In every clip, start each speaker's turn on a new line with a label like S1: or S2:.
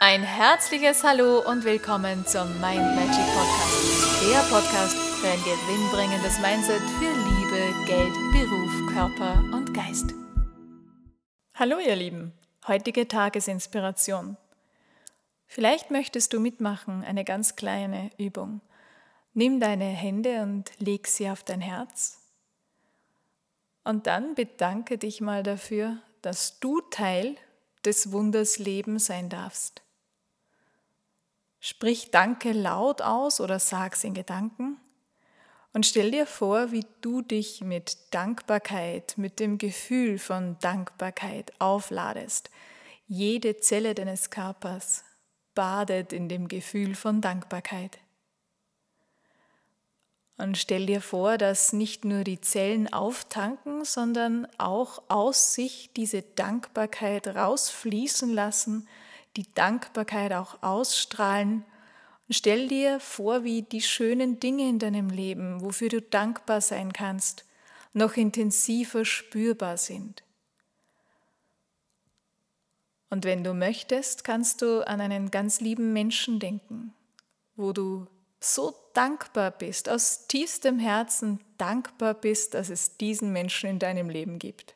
S1: Ein herzliches Hallo und willkommen zum Mind Magic Podcast. Der Podcast für ein gewinnbringendes Mindset für Liebe, Geld, Beruf, Körper und Geist. Hallo ihr Lieben, heutige Tagesinspiration. Vielleicht möchtest du mitmachen, eine ganz kleine Übung. Nimm deine Hände und leg sie auf dein Herz. Und dann bedanke dich mal dafür, dass du Teil des Wunders Leben sein darfst. Sprich Danke laut aus oder sag's in Gedanken und stell dir vor, wie du dich mit Dankbarkeit, mit dem Gefühl von Dankbarkeit aufladest. Jede Zelle deines Körpers badet in dem Gefühl von Dankbarkeit. Und stell dir vor, dass nicht nur die Zellen auftanken, sondern auch aus sich diese Dankbarkeit rausfließen lassen, die Dankbarkeit auch ausstrahlen. Und stell dir vor, wie die schönen Dinge in deinem Leben, wofür du dankbar sein kannst, noch intensiver spürbar sind. Und wenn du möchtest, kannst du an einen ganz lieben Menschen denken, wo du so dankbar bist, aus tiefstem Herzen dankbar bist, dass es diesen Menschen in deinem Leben gibt.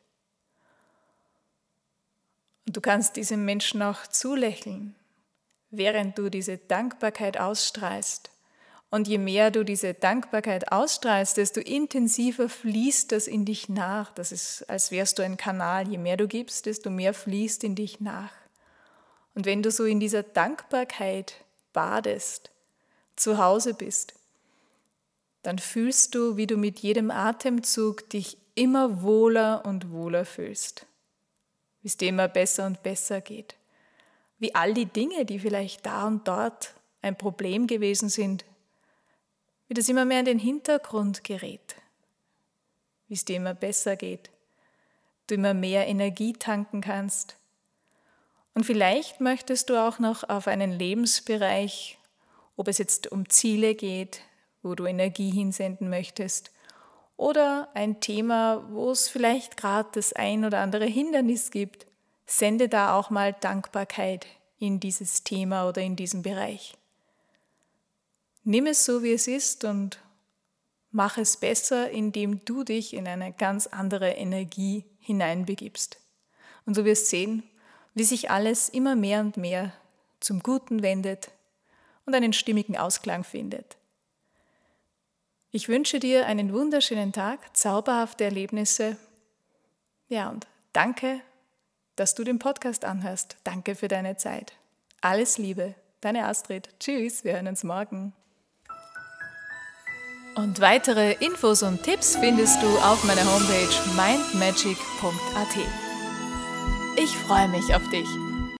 S1: Und du kannst diesem Menschen auch zulächeln, während du diese Dankbarkeit ausstrahlst. Und je mehr du diese Dankbarkeit ausstrahlst, desto intensiver fließt das in dich nach. Das ist, als wärst du ein Kanal. Je mehr du gibst, desto mehr fließt in dich nach. Und wenn du so in dieser Dankbarkeit badest, zu Hause bist, dann fühlst du, wie du mit jedem Atemzug dich immer wohler und wohler fühlst, wie es dir immer besser und besser geht, wie all die Dinge, die vielleicht da und dort ein Problem gewesen sind, wie das immer mehr in den Hintergrund gerät, wie es dir immer besser geht, du immer mehr Energie tanken kannst. Und vielleicht möchtest du auch noch auf einen Lebensbereich ob es jetzt um Ziele geht, wo du Energie hinsenden möchtest, oder ein Thema, wo es vielleicht gerade das ein oder andere Hindernis gibt, sende da auch mal Dankbarkeit in dieses Thema oder in diesem Bereich. Nimm es so, wie es ist und mach es besser, indem du dich in eine ganz andere Energie hineinbegibst. Und du wirst sehen, wie sich alles immer mehr und mehr zum Guten wendet, und einen stimmigen Ausklang findet. Ich wünsche dir einen wunderschönen Tag, zauberhafte Erlebnisse. Ja, und danke, dass du den Podcast anhörst. Danke für deine Zeit. Alles Liebe, deine Astrid. Tschüss, wir hören uns morgen. Und weitere Infos und Tipps findest du auf meiner Homepage mindmagic.at. Ich freue mich auf dich.